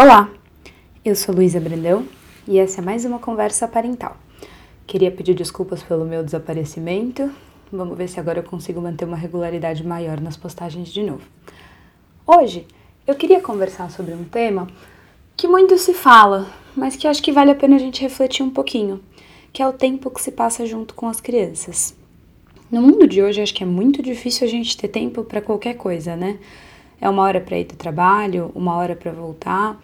Olá, eu sou Luísa Brandão e essa é mais uma conversa parental. Queria pedir desculpas pelo meu desaparecimento. Vamos ver se agora eu consigo manter uma regularidade maior nas postagens de novo. Hoje eu queria conversar sobre um tema que muito se fala, mas que acho que vale a pena a gente refletir um pouquinho, que é o tempo que se passa junto com as crianças. No mundo de hoje, acho que é muito difícil a gente ter tempo para qualquer coisa, né? É uma hora para ir do trabalho, uma hora para voltar.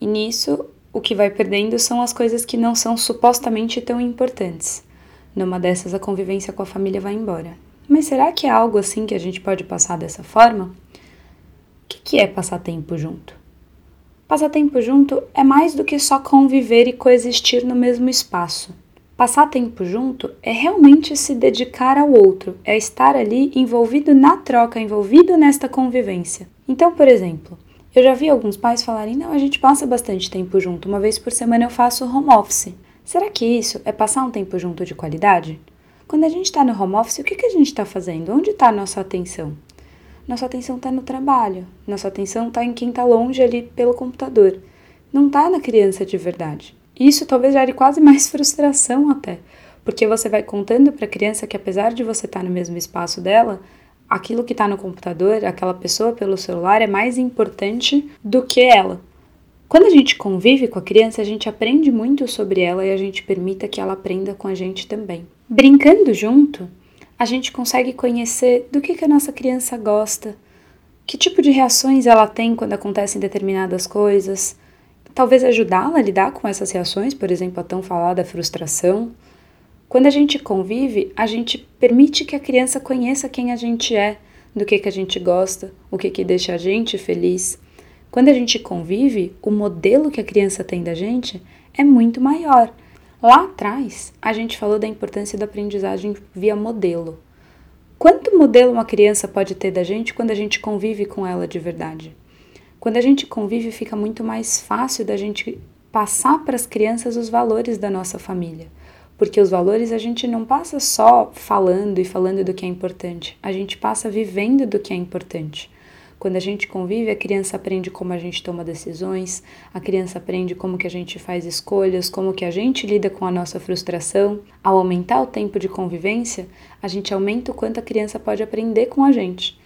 E nisso, o que vai perdendo são as coisas que não são supostamente tão importantes. Numa dessas, a convivência com a família vai embora. Mas será que é algo assim que a gente pode passar dessa forma? O que, que é passar tempo junto? Passar tempo junto é mais do que só conviver e coexistir no mesmo espaço. Passar tempo junto é realmente se dedicar ao outro, é estar ali envolvido na troca, envolvido nesta convivência. Então, por exemplo, eu já vi alguns pais falarem: não, a gente passa bastante tempo junto, uma vez por semana eu faço home office. Será que isso é passar um tempo junto de qualidade? Quando a gente está no home office, o que, que a gente está fazendo? Onde está a nossa atenção? Nossa atenção está no trabalho, nossa atenção está em quem está longe ali pelo computador, não está na criança de verdade. Isso talvez gere quase mais frustração até, porque você vai contando para a criança que apesar de você estar tá no mesmo espaço dela, aquilo que está no computador, aquela pessoa pelo celular é mais importante do que ela. Quando a gente convive com a criança, a gente aprende muito sobre ela e a gente permita que ela aprenda com a gente também. Brincando junto, a gente consegue conhecer do que, que a nossa criança gosta, que tipo de reações ela tem quando acontecem determinadas coisas, talvez ajudá-la a lidar com essas reações, por exemplo, a tão falada frustração. Quando a gente convive, a gente permite que a criança conheça quem a gente é, do que, que a gente gosta, o que, que deixa a gente feliz. Quando a gente convive, o modelo que a criança tem da gente é muito maior. Lá atrás, a gente falou da importância da aprendizagem via modelo. Quanto modelo uma criança pode ter da gente quando a gente convive com ela de verdade? Quando a gente convive, fica muito mais fácil da gente passar para as crianças os valores da nossa família. Porque os valores a gente não passa só falando e falando do que é importante, a gente passa vivendo do que é importante. Quando a gente convive, a criança aprende como a gente toma decisões, a criança aprende como que a gente faz escolhas, como que a gente lida com a nossa frustração. Ao aumentar o tempo de convivência, a gente aumenta o quanto a criança pode aprender com a gente.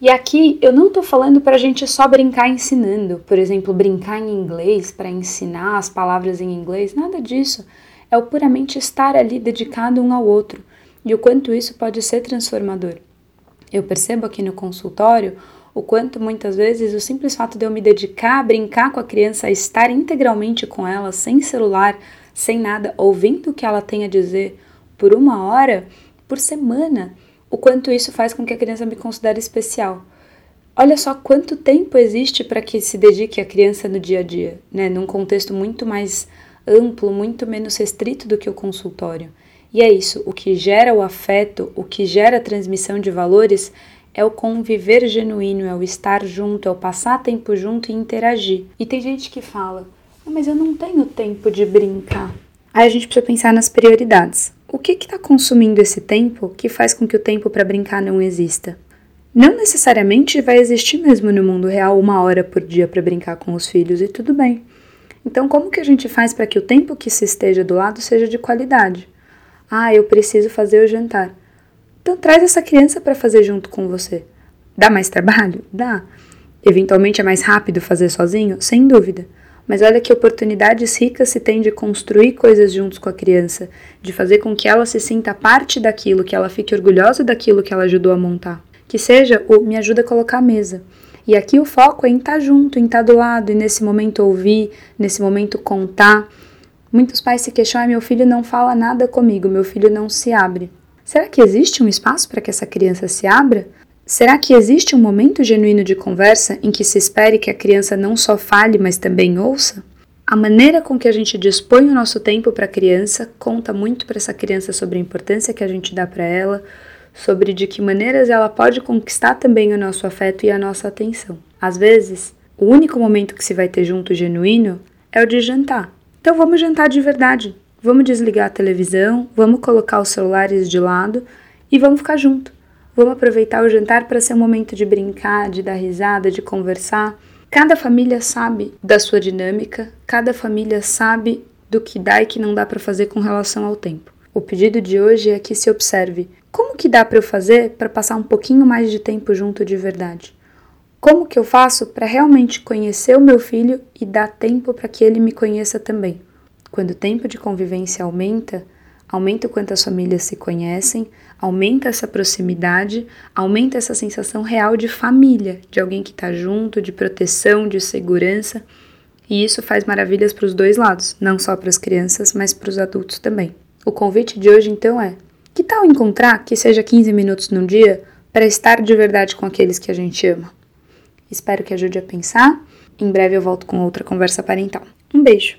E aqui eu não estou falando para a gente só brincar ensinando, por exemplo, brincar em inglês para ensinar as palavras em inglês, nada disso. É o puramente estar ali dedicado um ao outro e o quanto isso pode ser transformador. Eu percebo aqui no consultório o quanto muitas vezes o simples fato de eu me dedicar a brincar com a criança, a estar integralmente com ela, sem celular, sem nada, ouvindo o que ela tem a dizer por uma hora por semana, o quanto isso faz com que a criança me considere especial. Olha só quanto tempo existe para que se dedique a criança no dia a dia, né? num contexto muito mais amplo, muito menos restrito do que o consultório. E é isso, o que gera o afeto, o que gera a transmissão de valores é o conviver genuíno, é o estar junto, é o passar tempo junto e interagir. E tem gente que fala, ah, mas eu não tenho tempo de brincar. Aí a gente precisa pensar nas prioridades o que está consumindo esse tempo que faz com que o tempo para brincar não exista? Não necessariamente vai existir mesmo no mundo real uma hora por dia para brincar com os filhos e tudo bem. Então, como que a gente faz para que o tempo que se esteja do lado seja de qualidade? Ah, eu preciso fazer o jantar. Então, traz essa criança para fazer junto com você. Dá mais trabalho? Dá. Eventualmente é mais rápido fazer sozinho? Sem dúvida. Mas olha que oportunidades ricas se tem de construir coisas juntos com a criança, de fazer com que ela se sinta parte daquilo, que ela fique orgulhosa daquilo que ela ajudou a montar. Que seja o me ajuda a colocar a mesa. E aqui o foco é em estar tá junto, em estar tá do lado, e nesse momento ouvir, nesse momento contar. Muitos pais se queixam: ah, meu filho não fala nada comigo, meu filho não se abre. Será que existe um espaço para que essa criança se abra? Será que existe um momento genuíno de conversa em que se espere que a criança não só fale, mas também ouça? A maneira com que a gente dispõe o nosso tempo para a criança conta muito para essa criança sobre a importância que a gente dá para ela, sobre de que maneiras ela pode conquistar também o nosso afeto e a nossa atenção. Às vezes, o único momento que se vai ter junto genuíno é o de jantar. Então vamos jantar de verdade. Vamos desligar a televisão, vamos colocar os celulares de lado e vamos ficar junto. Vamos aproveitar o jantar para ser um momento de brincar, de dar risada, de conversar. Cada família sabe da sua dinâmica, cada família sabe do que dá e que não dá para fazer com relação ao tempo. O pedido de hoje é que se observe como que dá para eu fazer para passar um pouquinho mais de tempo junto de verdade. Como que eu faço para realmente conhecer o meu filho e dar tempo para que ele me conheça também? Quando o tempo de convivência aumenta, aumenta o quanto as famílias se conhecem, aumenta essa proximidade, aumenta essa sensação real de família, de alguém que está junto, de proteção, de segurança. E isso faz maravilhas para os dois lados, não só para as crianças, mas para os adultos também. O convite de hoje então é: que tal encontrar que seja 15 minutos no dia para estar de verdade com aqueles que a gente ama? Espero que ajude a pensar. Em breve eu volto com outra conversa parental. Um beijo!